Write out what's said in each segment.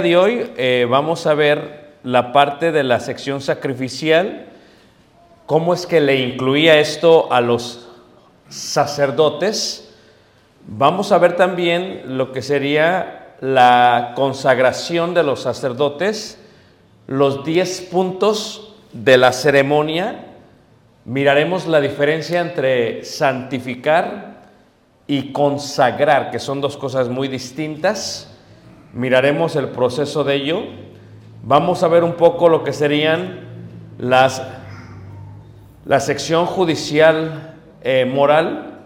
de hoy eh, vamos a ver la parte de la sección sacrificial, cómo es que le incluía esto a los sacerdotes. Vamos a ver también lo que sería la consagración de los sacerdotes, los 10 puntos de la ceremonia. Miraremos la diferencia entre santificar y consagrar, que son dos cosas muy distintas. Miraremos el proceso de ello. Vamos a ver un poco lo que serían las, la sección judicial eh, moral.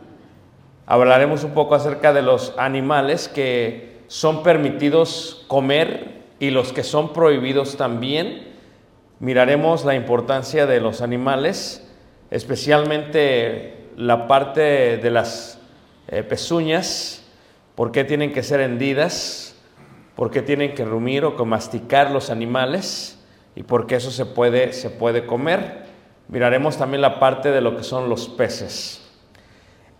Hablaremos un poco acerca de los animales que son permitidos comer y los que son prohibidos también. Miraremos la importancia de los animales, especialmente la parte de las eh, pezuñas, por qué tienen que ser hendidas, por qué tienen que rumir o que masticar los animales y por qué eso se puede, se puede comer. Miraremos también la parte de lo que son los peces.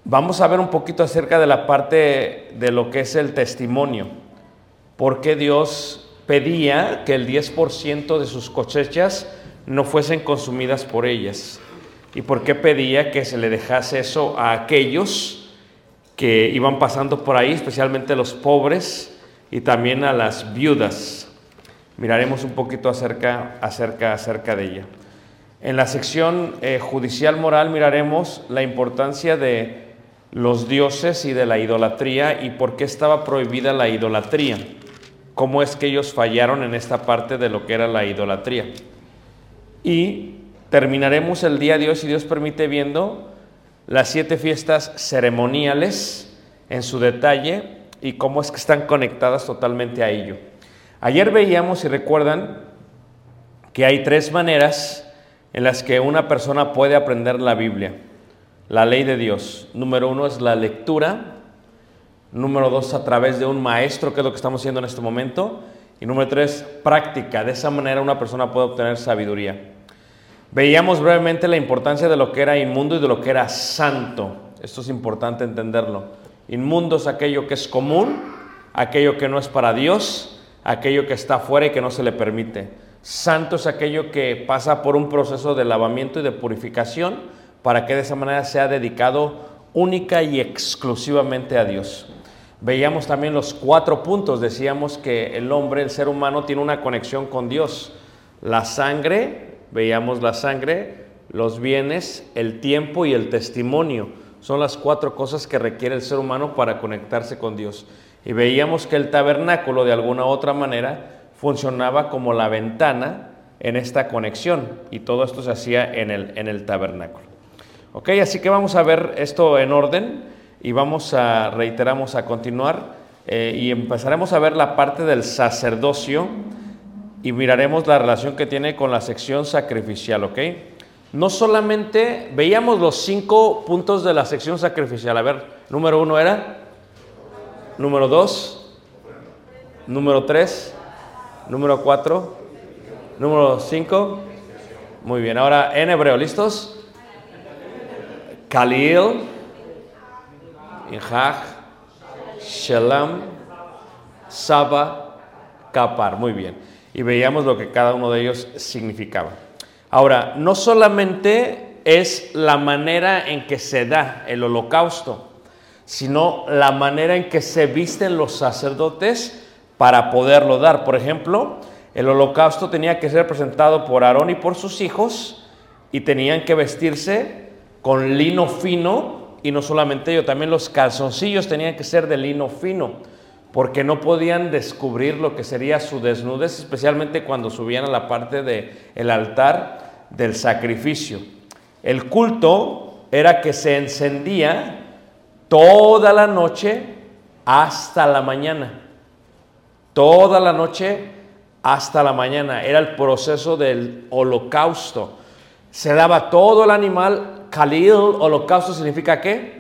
Vamos a ver un poquito acerca de la parte de lo que es el testimonio. ¿Por qué Dios pedía que el 10% de sus cosechas no fuesen consumidas por ellas? ¿Y por qué pedía que se le dejase eso a aquellos que iban pasando por ahí, especialmente los pobres y también a las viudas? Miraremos un poquito acerca, acerca, acerca de ella. En la sección eh, judicial moral miraremos la importancia de los dioses y de la idolatría y por qué estaba prohibida la idolatría. Cómo es que ellos fallaron en esta parte de lo que era la idolatría. Y terminaremos el día de hoy, si Dios permite, viendo las siete fiestas ceremoniales en su detalle y cómo es que están conectadas totalmente a ello. Ayer veíamos, si recuerdan, que hay tres maneras en las que una persona puede aprender la Biblia, la ley de Dios. Número uno es la lectura, número dos a través de un maestro, que es lo que estamos haciendo en este momento, y número tres, práctica. De esa manera una persona puede obtener sabiduría. Veíamos brevemente la importancia de lo que era inmundo y de lo que era santo. Esto es importante entenderlo. Inmundo es aquello que es común, aquello que no es para Dios, aquello que está fuera y que no se le permite. Santo es aquello que pasa por un proceso de lavamiento y de purificación para que de esa manera sea dedicado única y exclusivamente a Dios. Veíamos también los cuatro puntos, decíamos que el hombre, el ser humano, tiene una conexión con Dios. La sangre, veíamos la sangre, los bienes, el tiempo y el testimonio. Son las cuatro cosas que requiere el ser humano para conectarse con Dios. Y veíamos que el tabernáculo, de alguna u otra manera, funcionaba como la ventana en esta conexión. Y todo esto se hacía en el, en el tabernáculo. Ok, así que vamos a ver esto en orden y vamos a, reiteramos, a continuar eh, y empezaremos a ver la parte del sacerdocio y miraremos la relación que tiene con la sección sacrificial, ¿ok? No solamente veíamos los cinco puntos de la sección sacrificial. A ver, número uno era, número dos, número tres, número cuatro, número cinco. Muy bien, ahora en hebreo, ¿listos? Khalil, Injaj, Shalom, Saba, Kapar. Muy bien. Y veíamos lo que cada uno de ellos significaba. Ahora, no solamente es la manera en que se da el holocausto, sino la manera en que se visten los sacerdotes para poderlo dar. Por ejemplo, el holocausto tenía que ser presentado por Aarón y por sus hijos y tenían que vestirse con lino fino y no solamente ello, también los calzoncillos tenían que ser de lino fino porque no podían descubrir lo que sería su desnudez, especialmente cuando subían a la parte del el altar del sacrificio. El culto era que se encendía toda la noche hasta la mañana. Toda la noche hasta la mañana. Era el proceso del holocausto. Se daba todo el animal. Khalil, holocausto significa qué?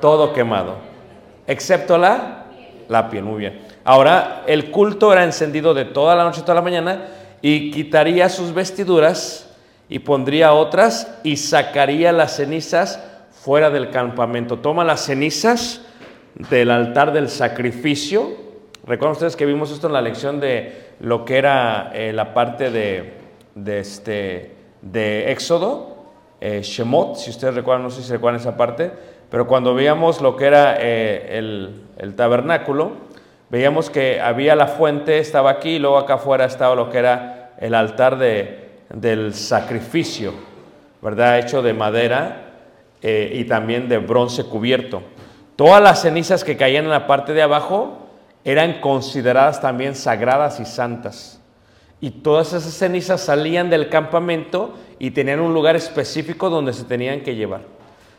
Todo quemado. Excepto la, la piel. Muy bien. Ahora, el culto era encendido de toda la noche, toda la mañana, y quitaría sus vestiduras y pondría otras y sacaría las cenizas fuera del campamento. Toma las cenizas del altar del sacrificio. Recuerden ustedes que vimos esto en la lección de lo que era eh, la parte de, de, este, de Éxodo, eh, Shemot, si ustedes recuerdan, no sé si recuerdan esa parte, pero cuando veíamos lo que era eh, el, tabernáculo, veíamos que había la fuente, estaba aquí, y luego acá afuera estaba lo que era el altar de, del sacrificio, ¿verdad? Hecho de madera eh, y también de bronce cubierto. Todas las cenizas que caían en la parte de abajo eran consideradas también sagradas y santas. Y todas esas cenizas salían del campamento y tenían un lugar específico donde se tenían que llevar.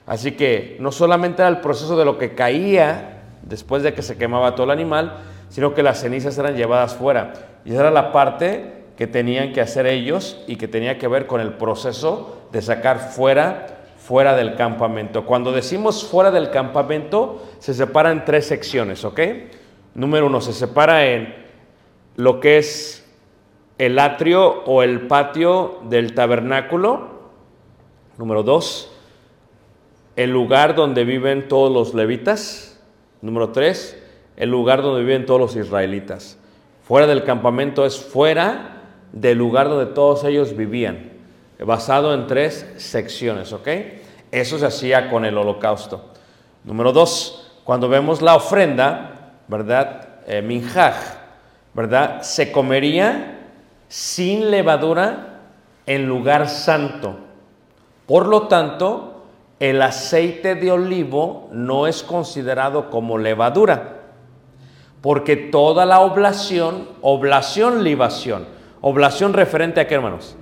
Así que no solamente era el proceso de lo que caía después de que se quemaba todo el animal, sino que las cenizas eran llevadas fuera. Y esa era la parte que tenían que hacer ellos y que tenía que ver con el proceso de sacar fuera fuera del campamento. Cuando decimos fuera del campamento, se separa en tres secciones, ¿ok? Número uno, se separa en lo que es el atrio o el patio del tabernáculo. Número dos, el lugar donde viven todos los levitas. Número tres, el lugar donde viven todos los israelitas. Fuera del campamento es fuera del lugar donde todos ellos vivían, basado en tres secciones, ¿ok? Eso se hacía con el holocausto. Número dos, cuando vemos la ofrenda, ¿verdad? Eh, minjaj, ¿verdad? Se comería sin levadura en lugar santo. Por lo tanto, el aceite de olivo no es considerado como levadura, porque toda la oblación, oblación, libación, oblación referente a qué, hermanos?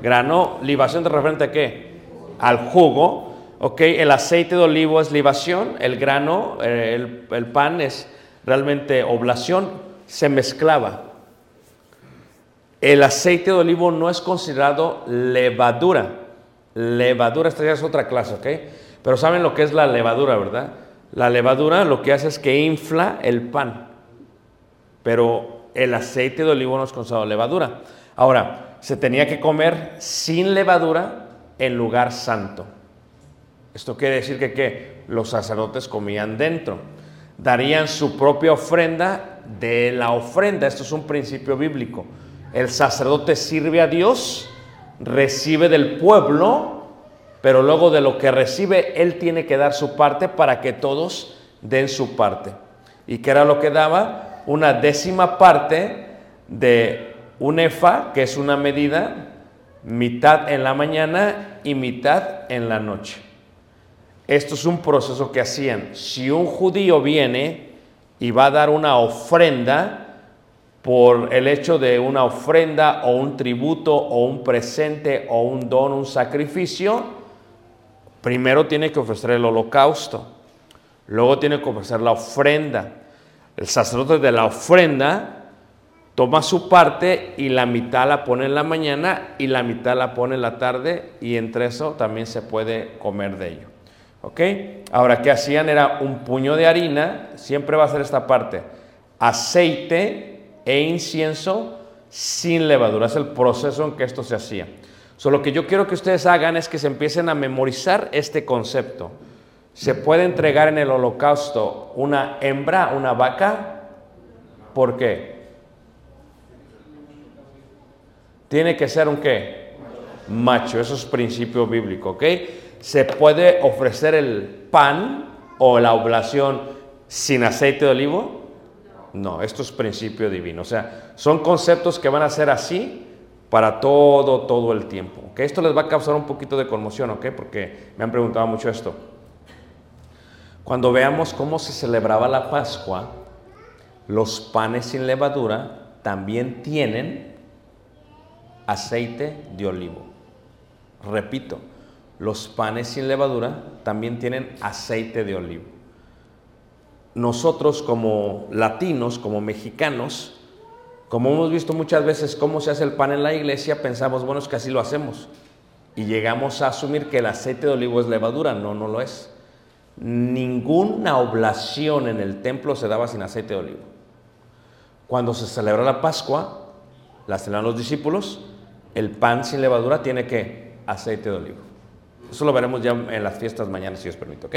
Grano, libación referente a qué? Al jugo, ¿ok? El aceite de olivo es libación, el grano, eh, el, el pan es realmente oblación, se mezclaba. El aceite de olivo no es considerado levadura. Levadura, esta ya es otra clase, ¿ok? Pero saben lo que es la levadura, ¿verdad? La levadura lo que hace es que infla el pan. Pero el aceite de olivo no es considerado levadura. Ahora, se tenía que comer sin levadura en lugar santo. Esto quiere decir que ¿qué? los sacerdotes comían dentro. Darían su propia ofrenda de la ofrenda. Esto es un principio bíblico. El sacerdote sirve a Dios, recibe del pueblo, pero luego de lo que recibe, él tiene que dar su parte para que todos den su parte. ¿Y qué era lo que daba? Una décima parte de un efa, que es una medida mitad en la mañana y mitad en la noche. Esto es un proceso que hacían. Si un judío viene y va a dar una ofrenda, por el hecho de una ofrenda o un tributo o un presente o un don, un sacrificio, primero tiene que ofrecer el holocausto, luego tiene que ofrecer la ofrenda. El sacerdote de la ofrenda toma su parte y la mitad la pone en la mañana y la mitad la pone en la tarde y entre eso también se puede comer de ello. ¿Ok? Ahora, ¿qué hacían? Era un puño de harina, siempre va a ser esta parte, aceite, e incienso sin levadura. Es el proceso en que esto se hacía. So, lo que yo quiero que ustedes hagan es que se empiecen a memorizar este concepto. Se puede entregar en el holocausto una hembra, una vaca. ¿Por qué? Tiene que ser un qué? Macho. Eso es principio bíblico, ¿ok? Se puede ofrecer el pan o la oblación sin aceite de olivo. No, esto es principio divino. O sea, son conceptos que van a ser así para todo, todo el tiempo. Que Esto les va a causar un poquito de conmoción, ¿ok? Porque me han preguntado mucho esto. Cuando veamos cómo se celebraba la Pascua, los panes sin levadura también tienen aceite de olivo. Repito, los panes sin levadura también tienen aceite de olivo nosotros como latinos, como mexicanos, como hemos visto muchas veces cómo se hace el pan en la iglesia, pensamos, bueno, es que así lo hacemos. Y llegamos a asumir que el aceite de olivo es levadura. No, no lo es. Ninguna oblación en el templo se daba sin aceite de olivo. Cuando se celebra la Pascua, la celebran los discípulos, el pan sin levadura tiene que aceite de olivo. Eso lo veremos ya en las fiestas mañana, si os permito, ¿ok?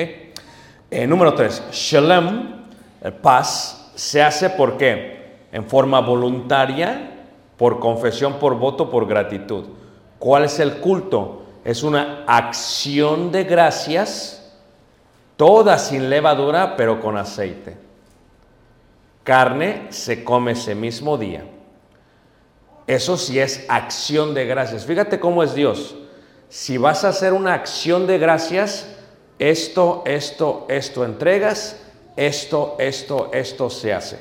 Eh, número tres, Shalem, el paz, se hace por qué? En forma voluntaria, por confesión, por voto, por gratitud. ¿Cuál es el culto? Es una acción de gracias, toda sin levadura, pero con aceite. Carne se come ese mismo día. Eso sí es acción de gracias. Fíjate cómo es Dios. Si vas a hacer una acción de gracias, esto, esto, esto entregas, esto, esto, esto se hace.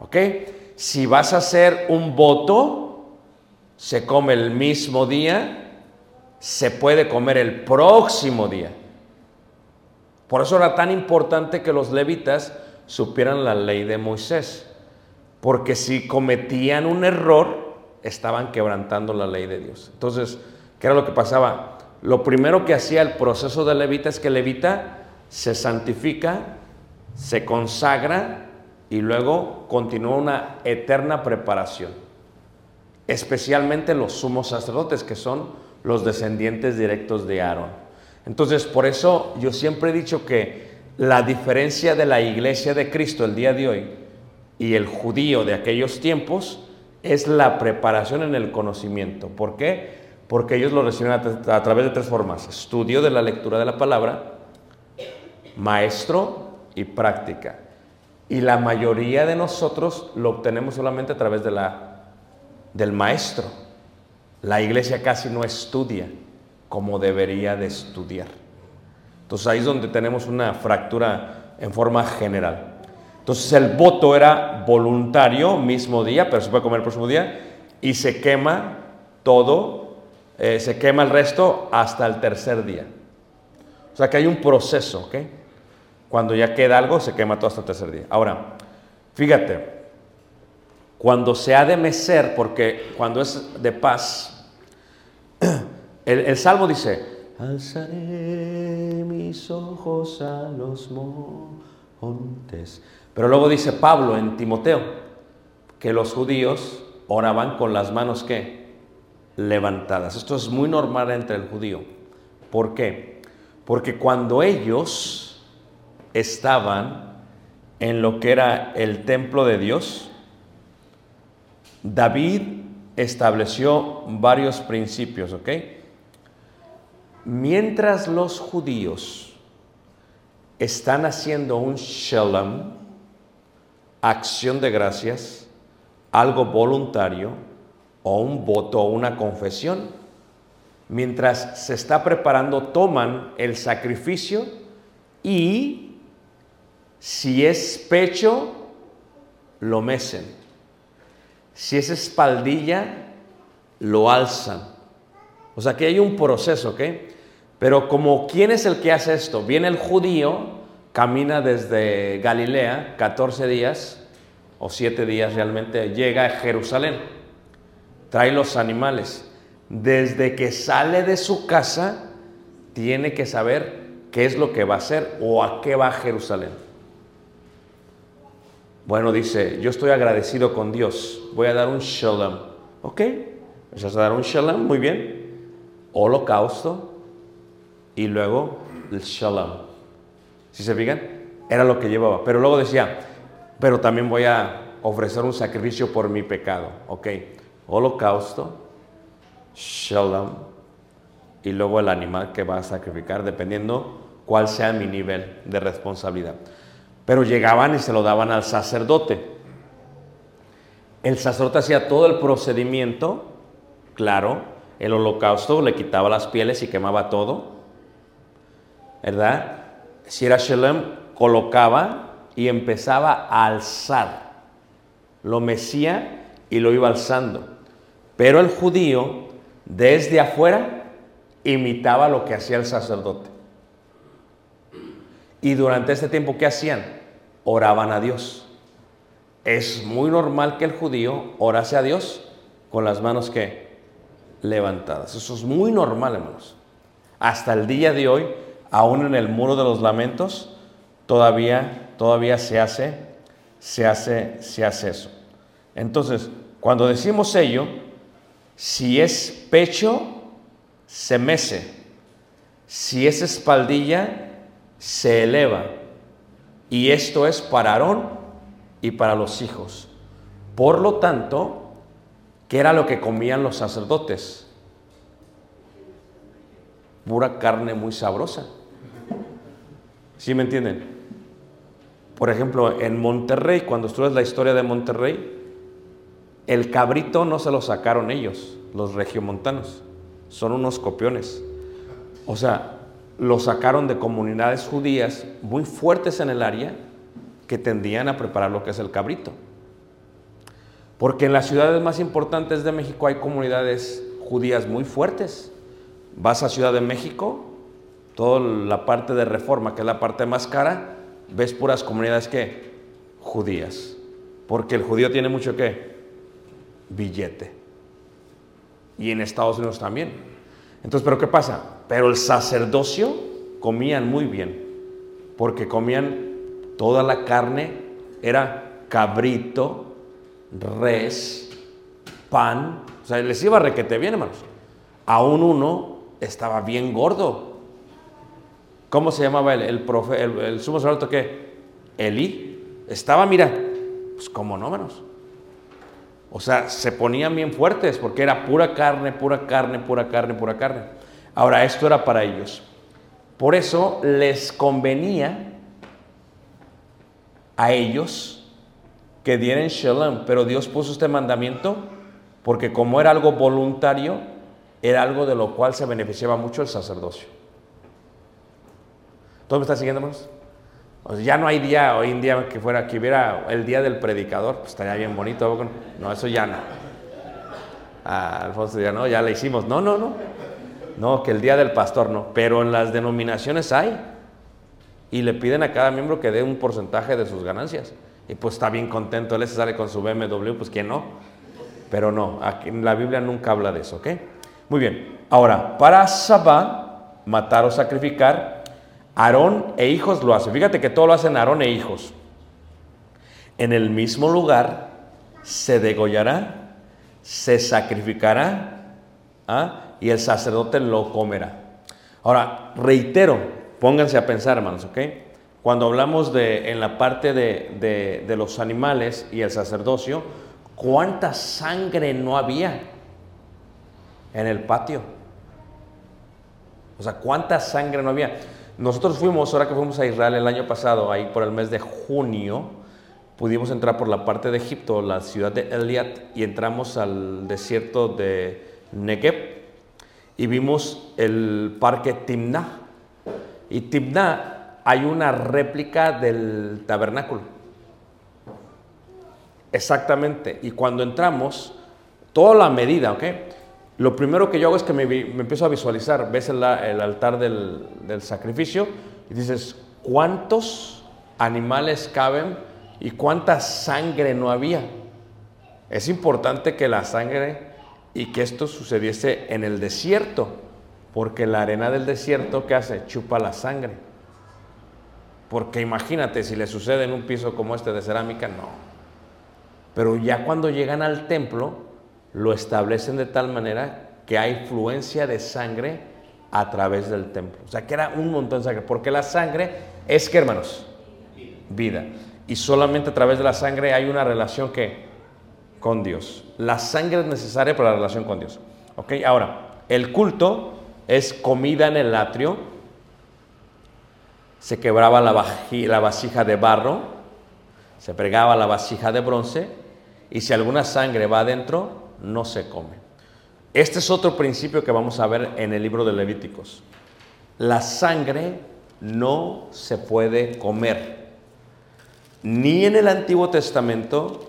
¿Ok? Si vas a hacer un voto, se come el mismo día, se puede comer el próximo día. Por eso era tan importante que los levitas supieran la ley de Moisés, porque si cometían un error, estaban quebrantando la ley de Dios. Entonces, ¿qué era lo que pasaba? Lo primero que hacía el proceso de levita es que levita se santifica, se consagra y luego continúa una eterna preparación. Especialmente los sumos sacerdotes, que son los descendientes directos de Aarón. Entonces, por eso yo siempre he dicho que la diferencia de la iglesia de Cristo el día de hoy y el judío de aquellos tiempos es la preparación en el conocimiento. ¿Por qué? Porque ellos lo reciben a, través de tres formas. Estudio de la lectura de la palabra, maestro y práctica. Y la mayoría de nosotros lo obtenemos solamente a través de la, del maestro. La iglesia casi no estudia como debería de estudiar. Entonces ahí es donde tenemos una fractura en forma general. Entonces el voto era voluntario, mismo día, pero se puede comer el próximo día, y se quema todo eh, se quema el resto hasta el tercer día. O sea que hay un proceso, ¿ok? Cuando ya queda algo, se quema todo hasta el tercer día. Ahora, fíjate, cuando se ha de mecer, porque cuando es de paz, el, el salmo dice, alzaré mis ojos a los montes. Pero luego dice Pablo en Timoteo, que los judíos oraban con las manos que levantadas. Esto es muy normal entre el judío. ¿Por qué? Porque cuando ellos estaban en lo que era el templo de Dios, David estableció varios principios, ¿ok? Mientras los judíos están haciendo un shalom, acción de gracias, algo voluntario, o un voto o una confesión. Mientras se está preparando, toman el sacrificio y si es pecho, lo mecen. Si es espaldilla, lo alzan. O sea que hay un proceso, ¿ok? Pero como ¿quién es el que hace esto? Viene el judío, camina desde Galilea, 14 días o 7 días realmente, llega a Jerusalén, trae los animales. Desde que sale de su casa, tiene que saber qué es lo que va a hacer o a qué va a Jerusalén. Bueno, dice, yo estoy agradecido con Dios, voy a dar un shalom. ¿Ok? Vas a dar un shalom, muy bien. Holocausto y luego el shalom. Si se fijan, era lo que llevaba. Pero luego decía, pero también voy a ofrecer un sacrificio por mi pecado. ¿Ok? Holocausto, shalom y luego el animal que va a sacrificar, dependiendo cuál sea mi nivel de responsabilidad. Pero llegaban y se lo daban al sacerdote. El sacerdote hacía todo el procedimiento, claro, el holocausto le quitaba las pieles y quemaba todo, ¿verdad? Si era Shalem, colocaba y empezaba a alzar. Lo mecía y lo iba alzando. Pero el judío, desde afuera, imitaba lo que hacía el sacerdote. Y durante este tiempo, ¿qué hacían? Oraban a Dios. Es muy normal que el judío orase a Dios con las manos que levantadas. Eso es muy normal, hermanos. Hasta el día de hoy, aún en el muro de los lamentos, todavía, todavía se hace, se hace, se hace eso. Entonces, cuando decimos ello, si es pecho, se mece. Si es espaldilla, se eleva. Y esto es para Aarón y para los hijos. Por lo tanto, ¿qué era lo que comían los sacerdotes? Pura carne muy sabrosa. ¿Sí me entienden? Por ejemplo, en Monterrey, cuando estudias la historia de Monterrey, el cabrito no se lo sacaron ellos, los regiomontanos. Son unos copiones. O sea, lo sacaron de comunidades judías muy fuertes en el área que tendían a preparar lo que es el cabrito. Porque en las ciudades más importantes de México hay comunidades judías muy fuertes. Vas a Ciudad de México, toda la parte de reforma, que es la parte más cara, ves puras comunidades que judías. Porque el judío tiene mucho que billete. Y en Estados Unidos también. Entonces, ¿pero qué pasa? Pero el sacerdocio comían muy bien, porque comían toda la carne, era cabrito, res, pan, o sea, les iba requete bien, hermanos. Aún uno estaba bien gordo. ¿Cómo se llamaba el, el, profe, el, sumo sacerdote que? Elí. Estaba, mira, pues como no, hermanos. O sea, se ponían bien fuertes porque era pura carne, pura carne, pura carne, pura carne. Ahora, esto era para ellos. Por eso les convenía a ellos que dieran shalom, pero Dios puso este mandamiento porque como era algo voluntario, era algo de lo cual se beneficiaba mucho el sacerdocio. ¿Todo me está siguiendo, hermanos? O sea, ya no hay día hoy en día que fuera que hubiera el día del predicador, pues estaría bien bonito. No, eso ya no. Ah, Alfonso ya no, ya le hicimos. No, no, no. No, que el día del pastor no. Pero en las denominaciones hay. Y le piden a cada miembro que dé un porcentaje de sus ganancias. Y pues está bien contento, él se sale con su BMW, pues quién no. Pero no, aquí la Biblia nunca habla de eso, ¿ok? Muy bien. Ahora, para Sabá, matar o sacrificar, Aarón e hijos lo hacen. Fíjate que todo lo hacen Aarón e hijos. En el mismo lugar se degollará, se sacrificará ¿ah? y el sacerdote lo comerá. Ahora, reitero, pónganse a pensar, hermanos, ¿ok? Cuando hablamos de en la parte de, de, de los animales y el sacerdocio, ¿cuánta sangre no había en el patio? O sea, ¿cuánta sangre no había? Nosotros fuimos, ahora que fuimos a Israel el año pasado, ahí por el mes de junio, pudimos entrar por la parte de Egipto, la ciudad de Eliat, y entramos al desierto de Negev y vimos el parque Timnah. Y Timnah hay una réplica del tabernáculo. Exactamente. Y cuando entramos, toda la medida, ¿ok? Lo primero que yo hago es que me, empiezo a visualizar. Ves el altar del, del sacrificio y dices, ¿cuántos animales caben y cuánta sangre no había? Es importante que la sangre y que esto sucediese en el desierto, porque la arena del desierto, ¿qué hace? Chupa la sangre. Porque imagínate si le sucede en un piso como este de cerámica, no. Pero ya cuando llegan al templo, lo establecen de tal manera que hay fluencia de sangre a través del templo. O sea, que era un montón de sangre. Porque la sangre es que, hermanos, vida. Y solamente a través de la sangre hay una relación que con Dios. La sangre es necesaria para la relación con Dios. ¿Ok? Ahora, el culto es comida en el atrio. Se quebraba la, la vasija de barro, se pregaba la vasija de bronce y si alguna sangre va adentro, no se come. Este es otro principio que vamos a ver en el libro de Levíticos. La sangre no se puede comer, ni en el Antiguo Testamento,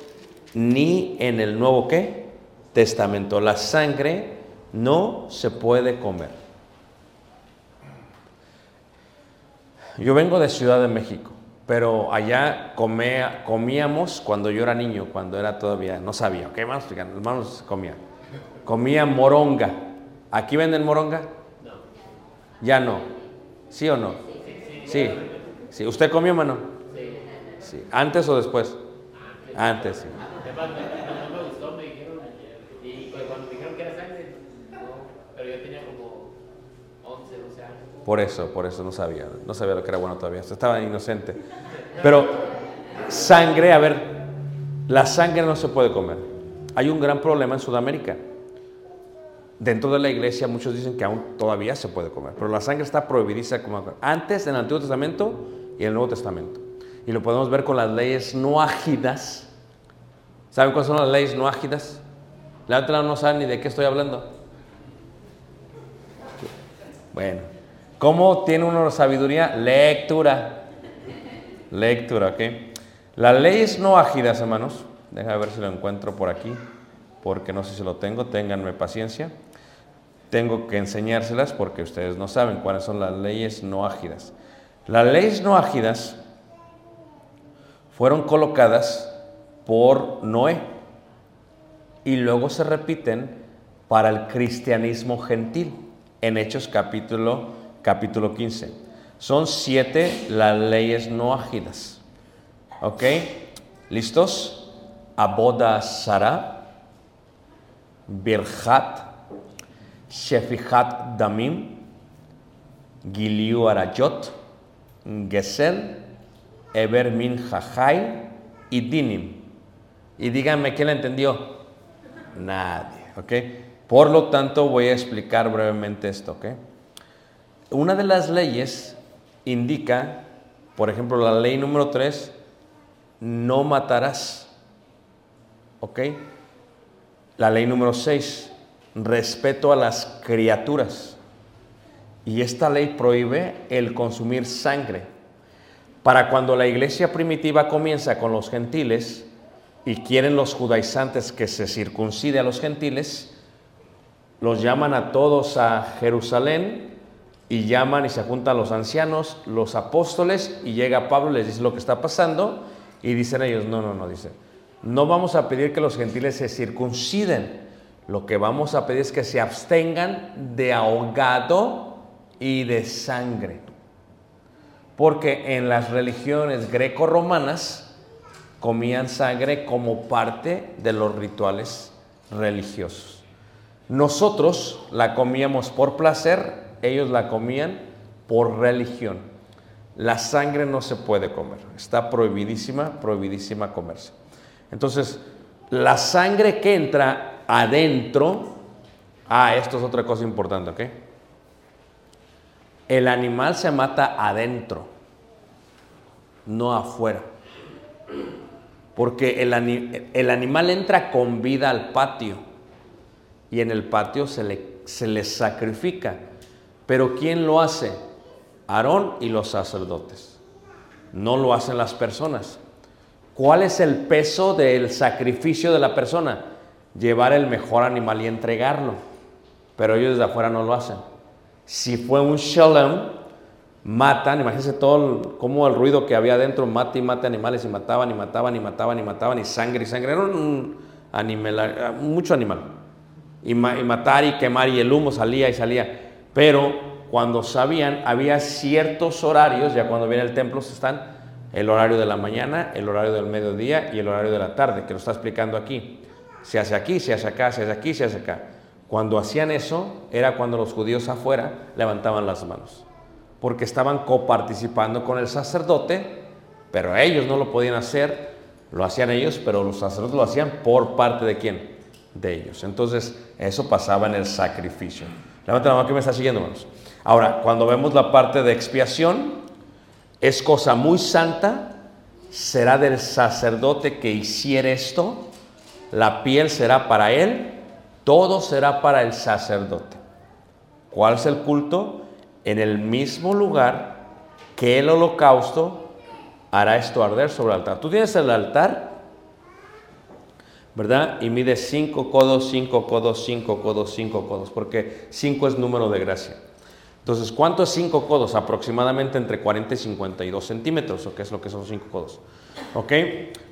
ni en el Nuevo ¿qué? Testamento. La sangre no se puede comer. Yo vengo de Ciudad de México, pero allá comea- comíamos cuando yo era niño, cuando era todavía, no sabía, ¿ok? Vamos explicando, hermanos, comía. Comía moronga. ¿Aquí venden moronga? No. Ya no. ¿Sí o no? Sí. sí. ¿Usted comió, mano? Sí. ¿Antes o después? Antes, sí. Además, no, no me gustó, me dijeron. Y pues, cuando me dijeron que era sangre, no. Pero yo tenía como 11, 12 años. Por eso, por eso no sabía, no sabía lo que era bueno todavía, estaba inocente. Pero sangre, a ver, la sangre no se puede comer. Hay un gran problema en Sudamérica. Dentro de la iglesia muchos dicen que aún todavía se puede comer, pero la sangre está prohibidísima como antes en el Antiguo Testamento y en el Nuevo Testamento. Y lo podemos ver con las leyes no ágidas. ¿Saben cuáles son las leyes no ágidas? La otra no saben ni de qué estoy hablando. Bueno, ¿cómo tiene uno sabiduría? Lectura. Lectura, ¿ok? Las leyes no ágidas, hermanos. Déjame ver si lo encuentro por aquí, porque no sé si lo tengo. Ténganme paciencia. Tengo que enseñárselas porque ustedes no saben cuáles son las leyes no ágidas. Las leyes no ágidas fueron colocadas por Noé y luego se repiten para el cristianismo gentil en Hechos capítulo, capítulo 15. Son siete las leyes no ágidas. ¿Ok? ¿Listos? Aboda Sara, Birhat, Shefihat Damim, Giliu Arayot, Gesel, Eber Min Jajai y Dinim. Y díganme, ¿quién la entendió? Nadie, ¿ok? Por lo tanto, voy a explicar brevemente esto, ¿ok? Una de las leyes indica, por ejemplo, la ley número 3, no matarás, ¿ok? La ley número 6, respeto a las criaturas. Y esta ley prohíbe el consumir sangre. Para cuando la iglesia primitiva comienza con los gentiles y quieren los judaizantes que se circuncide a los gentiles, los llaman a todos a Jerusalén y llaman y se juntan los ancianos, los apóstoles y llega Pablo les dice lo que está pasando y dicen ellos, no, no, no, dice, no vamos a pedir que los gentiles se circunciden, lo que vamos a pedir es que se abstengan de ahogado y de sangre. Porque en las religiones greco-romanas comían sangre como parte de los rituales religiosos. Nosotros la comíamos por placer, ellos la comían por religión. La sangre no se puede comer, está prohibidísima, prohibidísima comerse. Entonces, la sangre que entra adentro, ah, esto es otra cosa importante, ¿ok? El animal se mata adentro, no afuera. Porque el, el animal entra con vida al patio y en el patio se le, se le sacrifica. Pero ¿quién lo hace? Aarón y los sacerdotes. No lo hacen las personas. ¿Cuál es el peso del sacrificio de la persona? Llevar el mejor animal y entregarlo. Pero ellos desde afuera no lo hacen. Si fue un shalom, matan, imagínense todo el, como el ruido que había adentro, mata y mata animales y mataban y mataban y mataban y mataban y sangre y sangre. Era un animal, mucho animal. Y, ma- y matar y quemar y el humo salía y salía. Pero cuando sabían, había ciertos horarios, ya cuando viene el templo están el horario de la mañana, el horario del mediodía y el horario de la tarde, que lo está explicando aquí. Se hace aquí, se hace acá, se hace aquí, se hace acá. Cuando hacían eso, era cuando los judíos afuera levantaban las manos, porque estaban coparticipando con el sacerdote, pero ellos no lo podían hacer, lo hacían ellos, pero los sacerdotes lo hacían por parte de quién? De ellos. Entonces, eso pasaba en el sacrificio. Levanta la mano que me está siguiendo, hermanos. Ahora, cuando vemos la parte de expiación, es cosa muy santa, será del sacerdote que hiciere esto, la piel será para él, todo será para el sacerdote. ¿Cuál es el culto? En el mismo lugar que el holocausto hará esto arder sobre el altar. Tú tienes el altar, ¿verdad? Y mide 5 codos, 5 codos, 5 codos, 5 codos, porque 5 es número de gracia. Entonces, ¿cuánto es 5 codos? Aproximadamente entre 40 y 52 centímetros, ¿o qué es lo que son 5 codos? ¿Ok?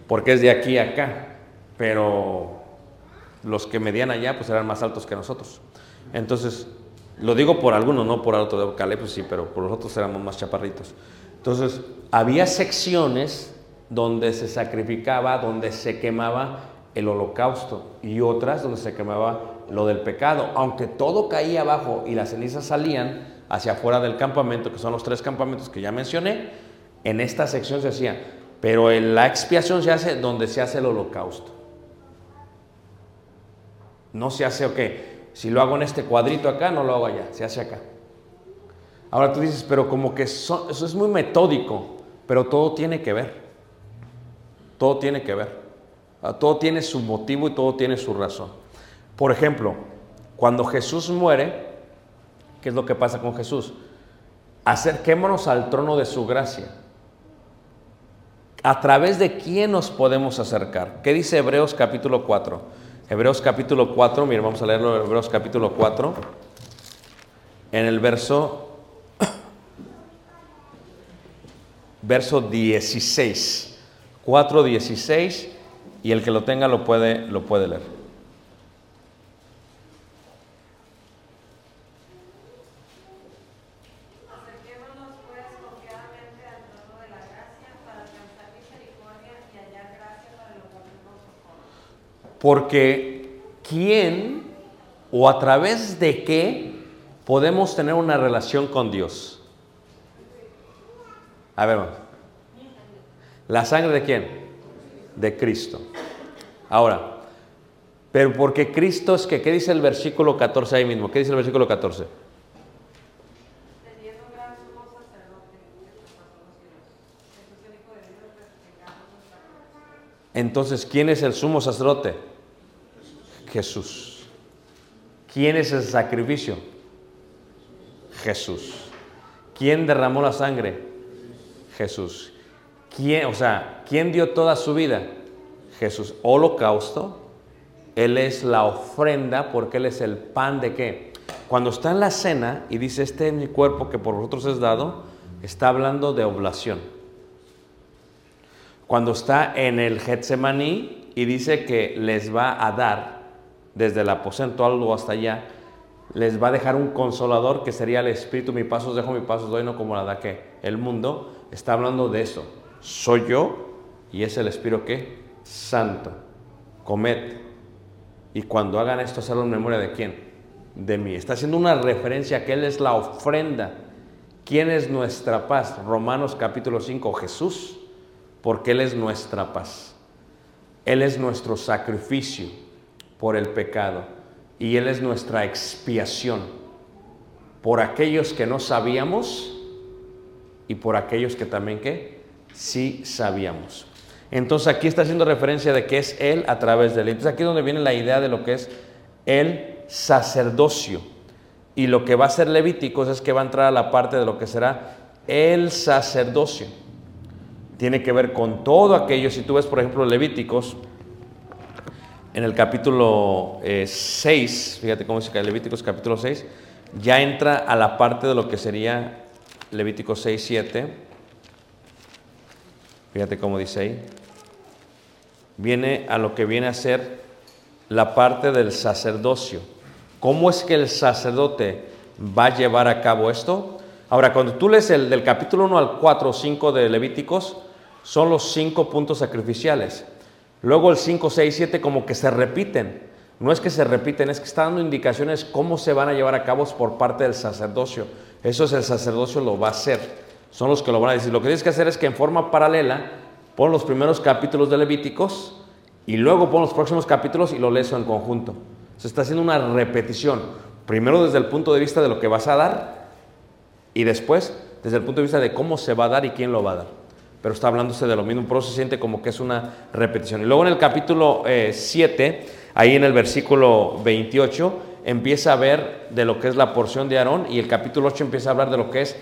Porque es de aquí a acá, pero los que medían allá pues eran más altos que nosotros. Entonces, lo digo por algunos, no por otro, Caleb pues sí, pero por los otros éramos más chaparritos. Entonces, había secciones donde se sacrificaba, donde se quemaba el holocausto y otras donde se quemaba lo del pecado. Aunque todo caía abajo y las cenizas salían hacia afuera del campamento, que son los tres campamentos que ya mencioné, en esta sección se hacía. Pero en la expiación se hace donde se hace el holocausto. No se hace, ok, si lo hago en este cuadrito acá, no lo hago allá, se hace acá. Ahora tú dices, pero como que son- eso es muy metódico, pero todo tiene que ver. Todo tiene que ver. Ah, Todo tiene su motivo y todo tiene su razón. Por ejemplo, cuando Jesús muere, ¿qué es lo que pasa con Jesús? Acerquémonos al trono de su gracia. ¿A través de quién nos podemos acercar? ¿Qué dice Hebreos capítulo 4? Hebreos capítulo 4, miren, vamos a leerlo, Hebreos capítulo 4, en el verso, verso 16, 4, 16, y el que lo tenga lo puede, lo puede leer. Acerquémonos confiadamente al trono de la gracia para alcanzar misericordia y hallar gracia para el oportuno socorro. Porque ¿quién o a través de qué podemos tener una relación con Dios? A ver. ¿La sangre de quién? De Cristo. Ahora, pero porque Cristo es que, ¿qué dice el versículo 14 ahí mismo? ¿Qué dice el versículo 14? Teniendo un gran sumo sacerdote que traspasó los cielos, Jesús el Hijo de Dios, resucitamos nuestra cruz. Entonces, ¿quién es el sumo sacerdote? Jesús. ¿Quién es el sacrificio? Jesús. ¿Quién derramó la sangre? Jesús. ¿Quién, o sea, quién dio toda su vida? Jesús. Holocausto. Él es la ofrenda porque Él es el pan de qué? Cuando está en la cena y dice, este es mi cuerpo que por vosotros es dado, está hablando de oblación cuando está en el Getsemaní y dice que les va a dar desde el aposento algo hasta allá, les va a dejar un consolador que sería el Espíritu, mi paso os dejo, mi paso os doy, no como la da que el mundo, está hablando de eso. Soy yo y es el Espíritu que santo. Comed. Y cuando hagan esto, hacerlo en memoria de quién? De mí. Está haciendo una referencia que Él es la ofrenda. ¿Quién es nuestra paz? Romanos capítulo 5, Jesús porque Él es nuestra paz. Él es nuestro sacrificio por el pecado y Él es nuestra expiación por aquellos que no sabíamos y por aquellos que también que sí sabíamos. Entonces aquí está haciendo referencia de que es Él a través de Él. Entonces aquí es donde viene la idea de lo que es el sacerdocio. Y lo que va a ser Levíticos es que va a entrar a la parte de lo que será el sacerdocio. Tiene que ver con todo aquello. Si tú ves, por ejemplo, Levíticos, en el capítulo 6, fíjate cómo dice Levíticos capítulo 6, ya entra a la parte de lo que sería Levíticos 6, 7. Fíjate cómo dice ahí. Viene a lo que viene a ser la parte del sacerdocio. ¿Cómo es que el sacerdote va a llevar a cabo esto? Ahora, cuando tú lees el del capítulo 1 al 4 o 5 de Levíticos, son los cinco puntos sacrificiales. Luego el 5, 6, 7 como que se repiten. No es que se repiten, es que está dando indicaciones cómo se van a llevar a cabo por parte del sacerdocio. Eso es el sacerdocio lo va a hacer. Son los que lo van a decir. Lo que tienes que hacer es que en forma paralela pon los primeros capítulos de Levíticos y luego pon los próximos capítulos y lo lees en conjunto. Se está haciendo una repetición. Primero desde el punto de vista de lo que vas a dar y después desde el punto de vista de cómo se va a dar y quién lo va a dar. Pero está hablándose de lo mismo, pero se siente como que es una repetición. Y luego en el capítulo 7, ahí en el versículo 28, empieza a ver de lo que es la porción de Aarón y el capítulo 8 empieza a hablar de lo que es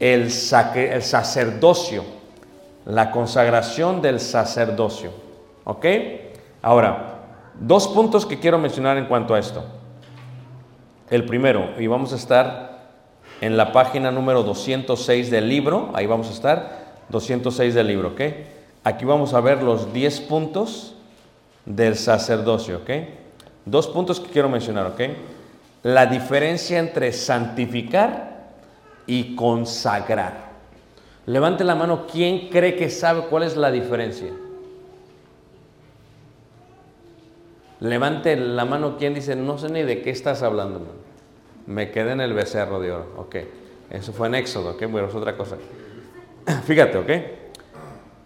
el, sacerdocio, la consagración del sacerdocio. ¿Ok? Ahora, dos puntos que quiero mencionar en cuanto a esto. El primero, y vamos a estar en la página número 206 del libro, ahí vamos a estar, 206 del libro, ¿ok? Aquí vamos a ver los 10 puntos del sacerdocio, ¿ok? Dos puntos que quiero mencionar, ¿ok? La diferencia entre santificar y consagrar. Levante la mano, ¿quién cree que sabe cuál es la diferencia? Levante la mano, ¿quién dice, no sé ni de qué estás hablando? man"? Me quedé en el becerro de oro, ok. Eso fue en Éxodo, ok, bueno, es otra cosa. Fíjate, ¿ok?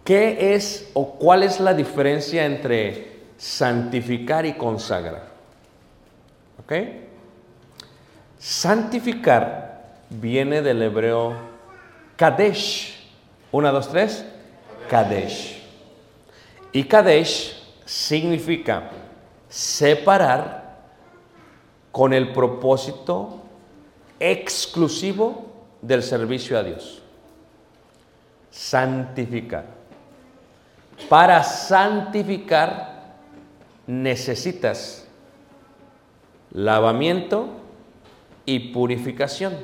¿Qué es o cuál es la diferencia entre santificar y consagrar? ¿Ok? Santificar viene del hebreo Kadesh. Una, dos, tres. Kadesh. Y Kadesh significa separar con el propósito exclusivo del servicio a Dios santificar. Para santificar necesitas lavamiento y purificación.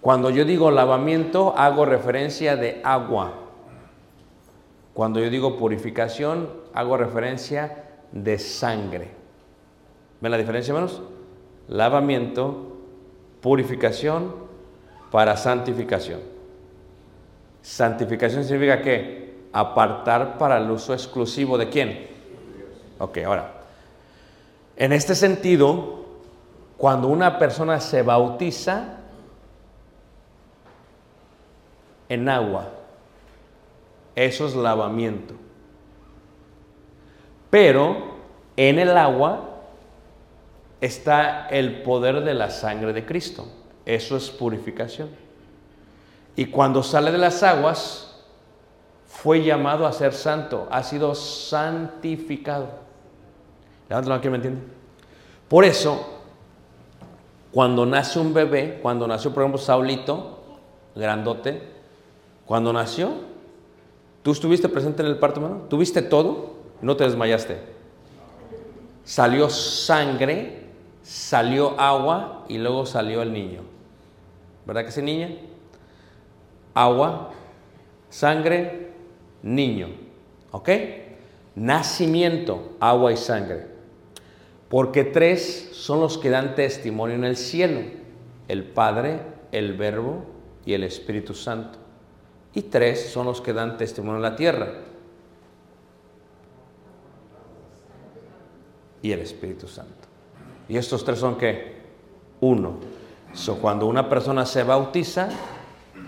Cuando yo digo lavamiento, hago referencia de agua. Cuando yo digo purificación, hago referencia de sangre. ¿Ven la diferencia, hermanos? Lavamiento, purificación para santificación. Santificación significa que apartar para el uso exclusivo de quién? Ok, ahora, en este sentido, cuando una persona se bautiza en agua, eso es lavamiento. Pero en el agua está el poder de la sangre de Cristo. Eso es purificación. Y cuando sale de las aguas, fue llamado a ser santo, ha sido santificado. Levántalo aquí, ¿me entiende? Por eso, cuando nace un bebé, cuando nació, por ejemplo, Saulito, grandote, cuando nació, ¿tú estuviste presente en el parto, hermano? ¿Tuviste todo? No te desmayaste. Salió sangre, salió agua y luego salió el niño. ¿Verdad que sí, niña? Agua, sangre, niño. ¿Ok? Nacimiento, agua y sangre. Porque tres son los que dan testimonio en el cielo. El Padre, el Verbo y el Espíritu Santo. Y tres son los que dan testimonio en la tierra. Y el Espíritu Santo. ¿Y estos tres son qué? Uno. So, cuando una persona se bautiza,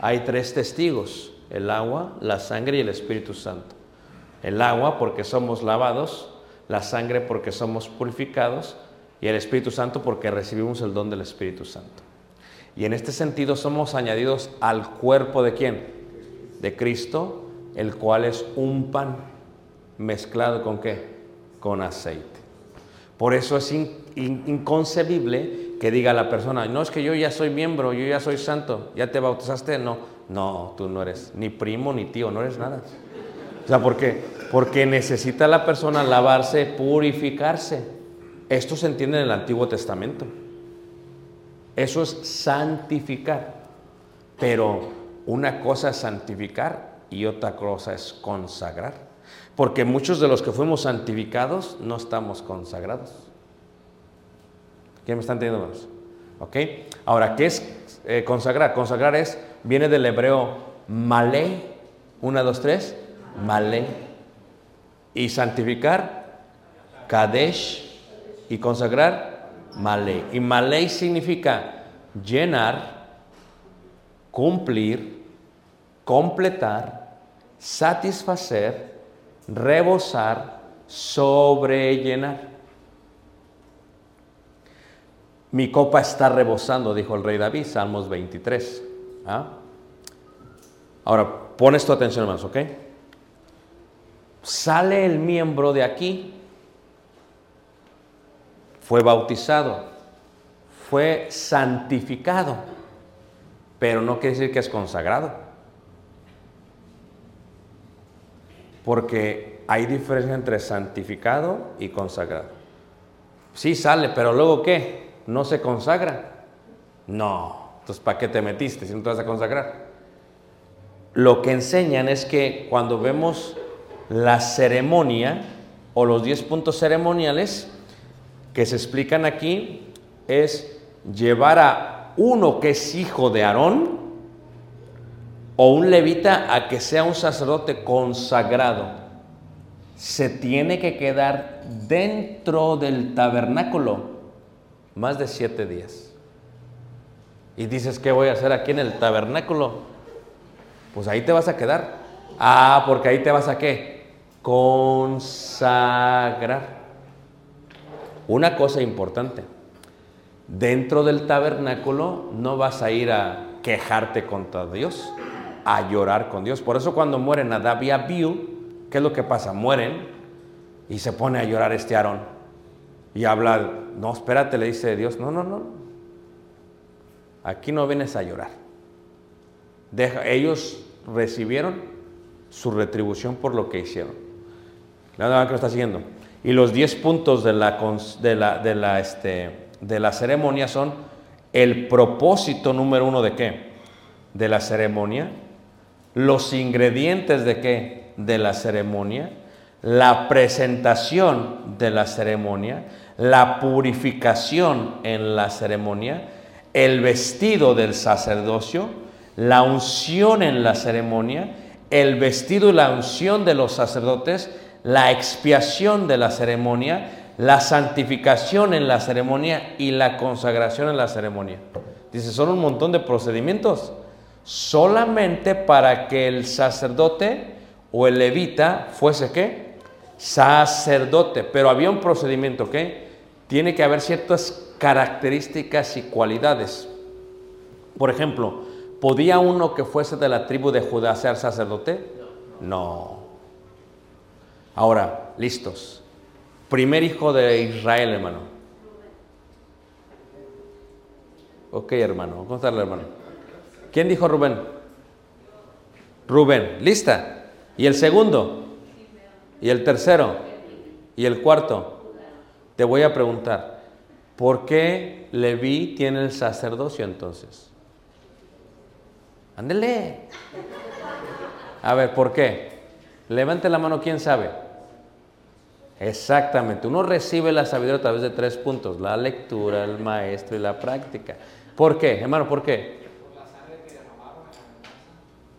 hay tres testigos, el agua, la sangre y el Espíritu Santo. El agua porque somos lavados, la sangre porque somos purificados y el Espíritu Santo porque recibimos el don del Espíritu Santo. Y en este sentido somos añadidos al cuerpo de quién? De Cristo el cual es un pan mezclado con qué? Con aceite. Por eso es in- in- inconcebible que diga la persona, no es que yo ya soy miembro, yo ya soy santo, ya te bautizaste, no, no, tú no eres ni primo ni tío, no eres nada. O sea, ¿por qué? Porque necesita la persona lavarse, purificarse. Esto se entiende en el Antiguo Testamento. Eso es santificar. Pero una cosa es santificar y otra cosa es consagrar. Porque muchos de los que fuimos santificados no estamos consagrados. ¿Quién me está entendiendo? hermanos? ¿Ok? Ahora, ¿qué es eh, consagrar? Consagrar es, viene del hebreo malé. Una, dos, tres. Malé. Y santificar, kadesh. Y consagrar, malé. Y malé significa llenar, cumplir, completar, satisfacer, rebosar, sobrellenar. Mi copa está rebosando, dijo el rey David, Salmos 23. ¿Ah? Ahora, pones tu atención más, ¿ok? Sale el miembro de aquí, fue bautizado, fue santificado, pero no quiere decir que es consagrado. Porque hay diferencia entre santificado y consagrado. Sí sale, pero luego ¿qué? ¿No se consagra? No. Entonces, ¿para qué te metiste si no te vas a consagrar? Lo que enseñan es que cuando vemos la ceremonia o los 10 puntos ceremoniales que se explican aquí, es llevar a uno que es hijo de Aarón o un levita a que sea un sacerdote consagrado. Se tiene que quedar dentro del tabernáculo más de siete días. Y dices, ¿qué voy a hacer aquí en el tabernáculo? Pues ahí te vas a quedar. Ah, porque ahí te vas a qué? Consagrar. Una cosa importante. Dentro del tabernáculo no vas a ir a quejarte contra Dios, a llorar con Dios. Por eso cuando mueren Nadab y Abiú, ¿qué es lo que pasa? Mueren y se pone a llorar este Aarón. Y habla, no, espérate, le dice Dios, no, no, no. Aquí no vienes a llorar. Deja, ellos recibieron su retribución por lo que hicieron. Que lo está siguiendo. Y los 10 puntos de la, de la, de la, este, de la ceremonia son el propósito número uno de qué? De la ceremonia. Los ingredientes de qué? De la ceremonia. La presentación de la ceremonia. La purificación en la ceremonia. El vestido del sacerdocio. La unción en la ceremonia. El vestido y la unción de los sacerdotes la expiación de la ceremonia, la santificación en la ceremonia y la consagración en la ceremonia. Dice, son un montón de procedimientos solamente para que el sacerdote o el levita fuese qué? Sacerdote. Pero había un procedimiento que tiene que haber ciertas características y cualidades. Por ejemplo, ¿podía uno que fuese de la tribu de Judá ser sacerdote? No. Ahora, listos. Primer hijo de Israel, hermano. Ok, hermano. ¿Cómo hermano? ¿Quién dijo Rubén? Rubén. ¿Lista? ¿Y el segundo? ¿Y el tercero? ¿Y el cuarto? Te voy a preguntar, ¿por qué Leví tiene el sacerdocio entonces? Ándele. A ver, ¿por qué? Levante la mano, ¿quién sabe? Exactamente, uno recibe la sabiduría a través de tres puntos, la lectura, el maestro y la práctica. ¿Por qué, hermano? ¿Por qué?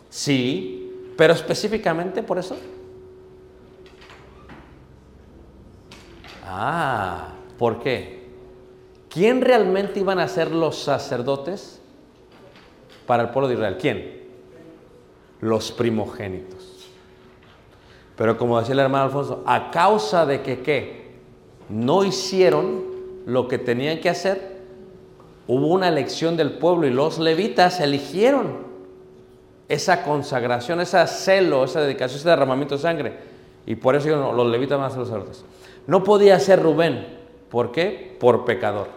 Sí, pero específicamente por eso. Ah, ¿por qué? ¿Quién realmente iban a ser los sacerdotes para el pueblo de Israel? ¿Quién? Los primogénitos. Pero como decía el hermano Alfonso, a causa de que ¿qué? no hicieron lo que tenían que hacer, hubo una elección del pueblo y los levitas eligieron esa consagración, ese celo, esa dedicación, ese derramamiento de sangre. Y por eso no, los levitas van a los sacerdotes. No podía ser Rubén. ¿Por qué? Por pecador.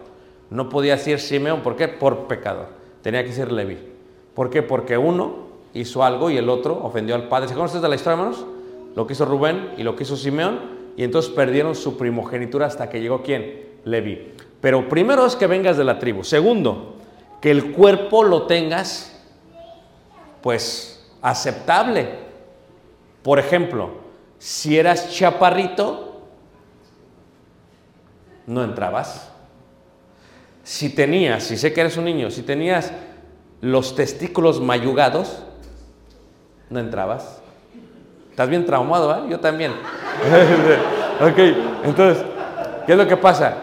No podía ser Simeón. ¿Por qué? Por pecador. Tenía que ser Leví. ¿Por qué? Porque uno hizo algo y el otro ofendió al padre. ¿Se conocen de la historia, hermanos? Lo que hizo Rubén y lo que hizo Simeón. Y entonces perdieron su primogenitura hasta que llegó quién? Leví. Pero primero es que vengas de la tribu. Segundo, que el cuerpo lo tengas pues aceptable. Por ejemplo, si eras chaparrito, no entrabas. Si tenías, si sé que eres un niño, si tenías los testículos mayugados, no entrabas. Estás bien traumado, ¿eh? Yo también. ok, entonces, ¿qué es lo que pasa?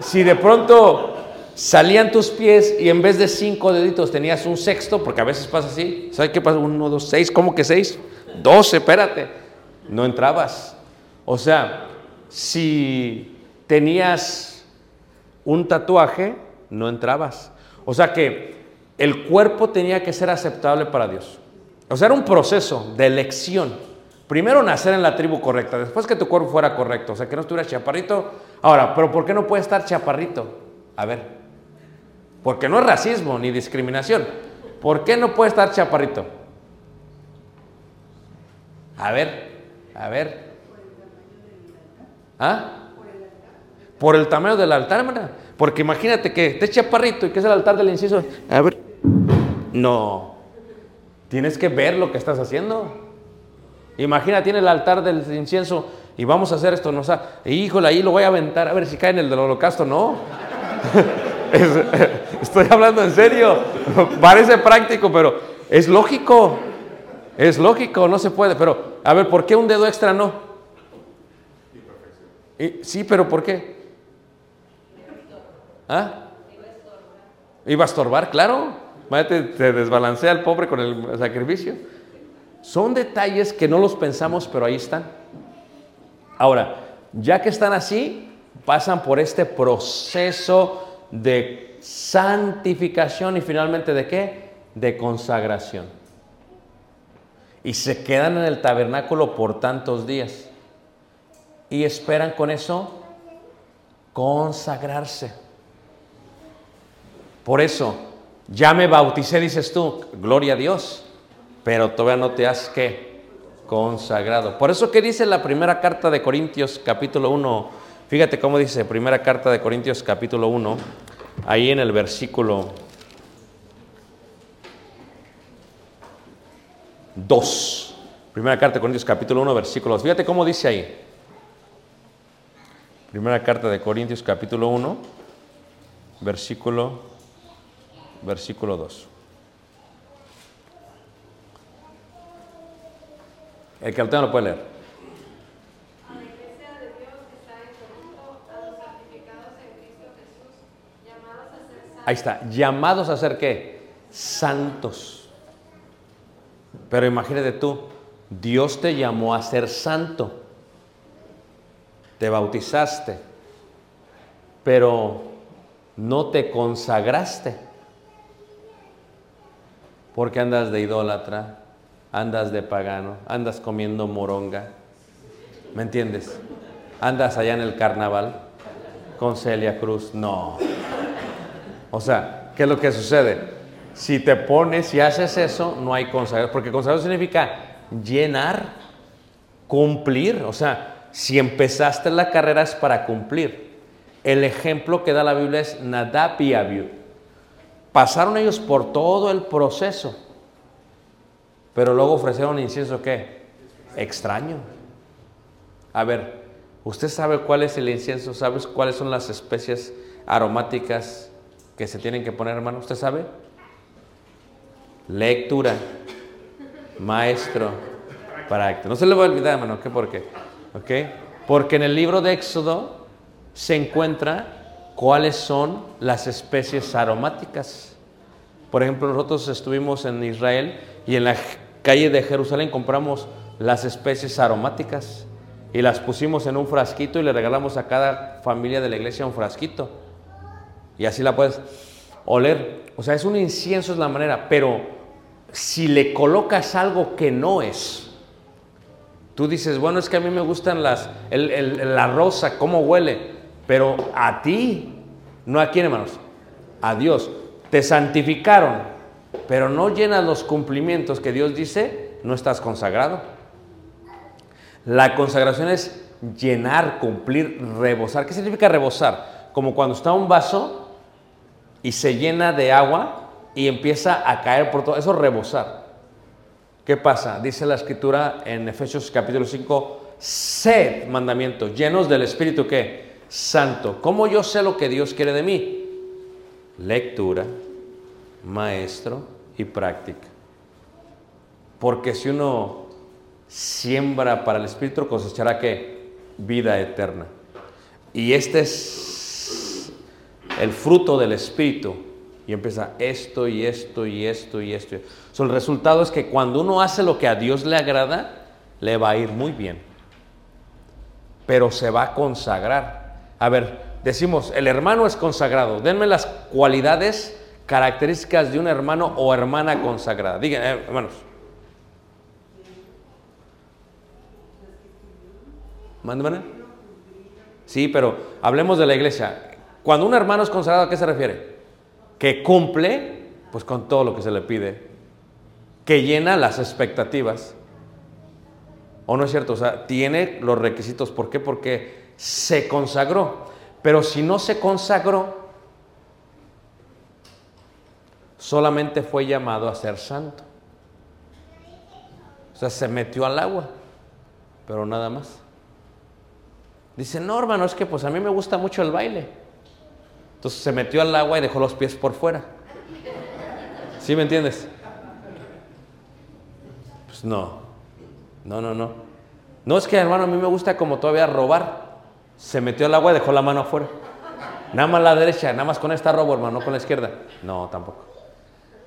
Si de pronto salían tus pies y en vez de cinco deditos tenías un sexto, porque a veces pasa así, ¿sabes qué pasa? Uno, dos, seis, ¿cómo que seis? Doce, espérate. No entrabas. O sea, si tenías un tatuaje, no entrabas. O sea que el cuerpo tenía que ser aceptable para Dios. O sea, era un proceso de elección. Primero nacer en la tribu correcta, después que tu cuerpo fuera correcto, o sea, que no estuviera chaparrito. Ahora, pero ¿por qué no puede estar chaparrito? A ver, porque no es racismo ni discriminación. ¿Por qué no puede estar chaparrito? A ver, a ver. ¿Ah? Por el tamaño del altar, hermana. Porque imagínate que estés chaparrito y que es el altar del incienso. A ver. No. Tienes que ver lo que estás haciendo. Imagina, tiene el altar del incienso y vamos a hacer esto, no híjole, ahí lo voy a aventar, a ver si cae en el del holocausto, no. Es- estoy hablando en serio, parece práctico, pero es lógico, es lógico, no se puede, pero a ver, ¿por qué un dedo extra no? Sí, pero ¿por qué? ¿Ah? Iba a estorbar, claro. Imagínate, te desbalancea el pobre con el sacrificio. Son detalles que no los pensamos, pero ahí están. Ahora, ya que están así, pasan por este proceso de santificación y finalmente de qué? De consagración. Y se quedan en el tabernáculo por tantos días. Y esperan con eso consagrarse. Por eso, ya me bauticé, dices tú, gloria a Dios, pero todavía no te has que consagrado. Por eso que dice la primera carta de Corintios capítulo 1, fíjate cómo dice primera carta de Corintios capítulo 1, ahí en el versículo 2. Primera carta de Corintios capítulo 1, versículo 2. Fíjate cómo dice ahí. Primera carta de Corintios capítulo 1, versículo versículo 2. El que lo tenga lo puede leer. Ahí está, llamados a ser qué? Santos. Pero imagínate tú, Dios te llamó a ser santo. Te bautizaste, pero no te consagraste. Porque andas de idólatra, andas de pagano, andas comiendo moronga. ¿Me entiendes? Andas allá en el carnaval con Celia Cruz. No. O sea, ¿qué es lo que sucede? Si te pones y haces eso, no hay consagración. Porque consagración significa llenar, cumplir. O sea, si empezaste la carrera es para cumplir. El ejemplo que da la Biblia es Nadab y. Pasaron ellos por todo el proceso, pero luego ofrecieron incienso qué? Extraño. A ver, ¿usted sabe cuál es el incienso? ¿Sabes cuáles son las especies aromáticas que se tienen que poner, hermano? ¿Usted sabe? Lectura, maestro, práctico. No se le va a olvidar, hermano, ¿qué por qué? ¿Ok? Porque en el libro de Éxodo se encuentra cuáles son las especies aromáticas. Por ejemplo, nosotros estuvimos en Israel y en la calle de Jerusalén compramos las especies aromáticas y las pusimos en un frasquito y le regalamos a cada familia de la iglesia un frasquito. Y así la puedes oler. O sea, es un incienso, es la manera, pero si le colocas algo que no es, tú dices, bueno, es que a mí me gustan las, el- el- la rosa, cómo huele, pero a ti, no a quién, hermanos, a Dios. Te santificaron, pero no llenas los cumplimientos que Dios dice, no estás consagrado. La consagración es llenar, cumplir, rebosar. ¿Qué significa rebosar? Como cuando está un vaso y se llena de agua y empieza a caer por todo. Eso es rebosar. ¿Qué pasa? Dice la escritura en Efesios capítulo 5, sed mandamientos, llenos del Espíritu ¿qué? Santo. ¿Cómo yo sé lo que Dios quiere de mí? Lectura, maestro y práctica. Porque si uno siembra para el Espíritu, cosechará qué? Vida eterna. Y este es el fruto del Espíritu. Y empieza esto y esto y esto y esto. So, el resultado es que cuando uno hace lo que a Dios le agrada, le va a ir muy bien. Pero se va a consagrar. A ver, decimos, el hermano es consagrado. Denme las cualidades, características de un hermano o hermana consagrada. Digan, eh, hermanos. ¿Mándame? Sí, pero hablemos de la iglesia. Cuando un hermano es consagrado, ¿a qué se refiere? Que cumple, pues con todo lo que se le pide, que llena las expectativas. ¿O no es cierto? O sea, tiene los requisitos. ¿Por qué? Porque se consagró. Pero si no se consagró, solamente fue llamado a ser santo. O sea, se metió al agua, pero nada más. Dice, no, hermano, es que pues a mí me gusta mucho el baile. Entonces se metió al agua y dejó los pies por fuera. ¿Sí me entiendes? Pues no, no, no, no. No es que, hermano, a mí me gusta como todavía robar. Se metió al agua y dejó la mano afuera. Nada más la derecha, nada más con esta robo, hermano, no con la izquierda. No, tampoco.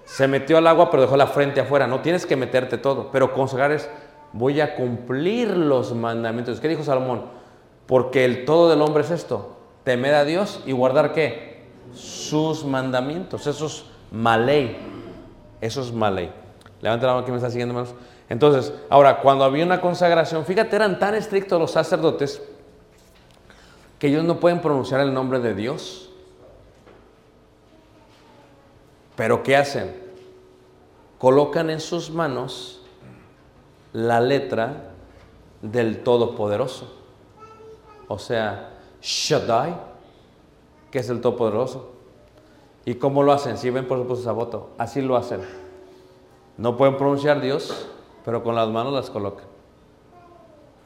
Se metió al agua, pero dejó la frente afuera. No tienes que meterte todo. Pero consagrar es, voy a cumplir los mandamientos. ¿Qué dijo Salomón? Porque el todo del hombre es esto. Temer a Dios y guardar qué? Sus mandamientos. Eso es maley. Eso es maley. Levanta la mano que me está siguiendo, hermanos. Entonces, ahora, cuando había una consagración, fíjate, eran tan estrictos los sacerdotes que ellos no pueden pronunciar el nombre de Dios. Pero ¿qué hacen? Colocan en sus manos la letra del Todopoderoso. O sea, Shaddai, que es el Todopoderoso. ¿Y cómo lo hacen? Si ven por supuesto esa foto, así lo hacen. No pueden pronunciar Dios, pero con las manos las colocan.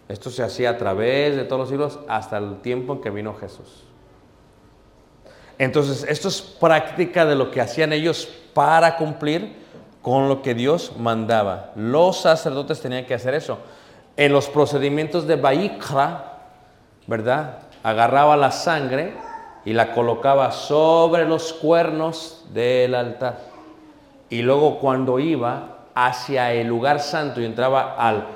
Esto se hacía a través de todos los siglos hasta el tiempo en que vino Jesús. Entonces, esto es práctica de lo que hacían ellos para cumplir con lo que Dios mandaba. Los sacerdotes tenían que hacer eso. En los procedimientos de Baikra, ¿verdad? Agarraba la sangre y la colocaba sobre los cuernos del altar. Y luego cuando iba hacia el lugar santo y entraba al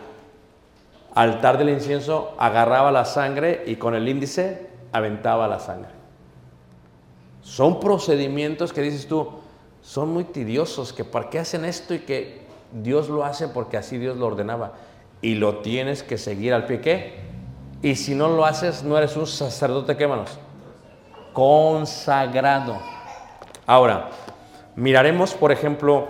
altar del incienso, agarraba la sangre y con el índice aventaba la sangre. Son procedimientos que dices tú, son muy tediosos, que ¿para qué hacen esto? Y que Dios lo hace porque así Dios lo ordenaba. Y lo tienes que seguir al pie, ¿qué? Y si no lo haces, no eres un sacerdote, ¿qué manos? Consagrado. Ahora, miraremos, por ejemplo,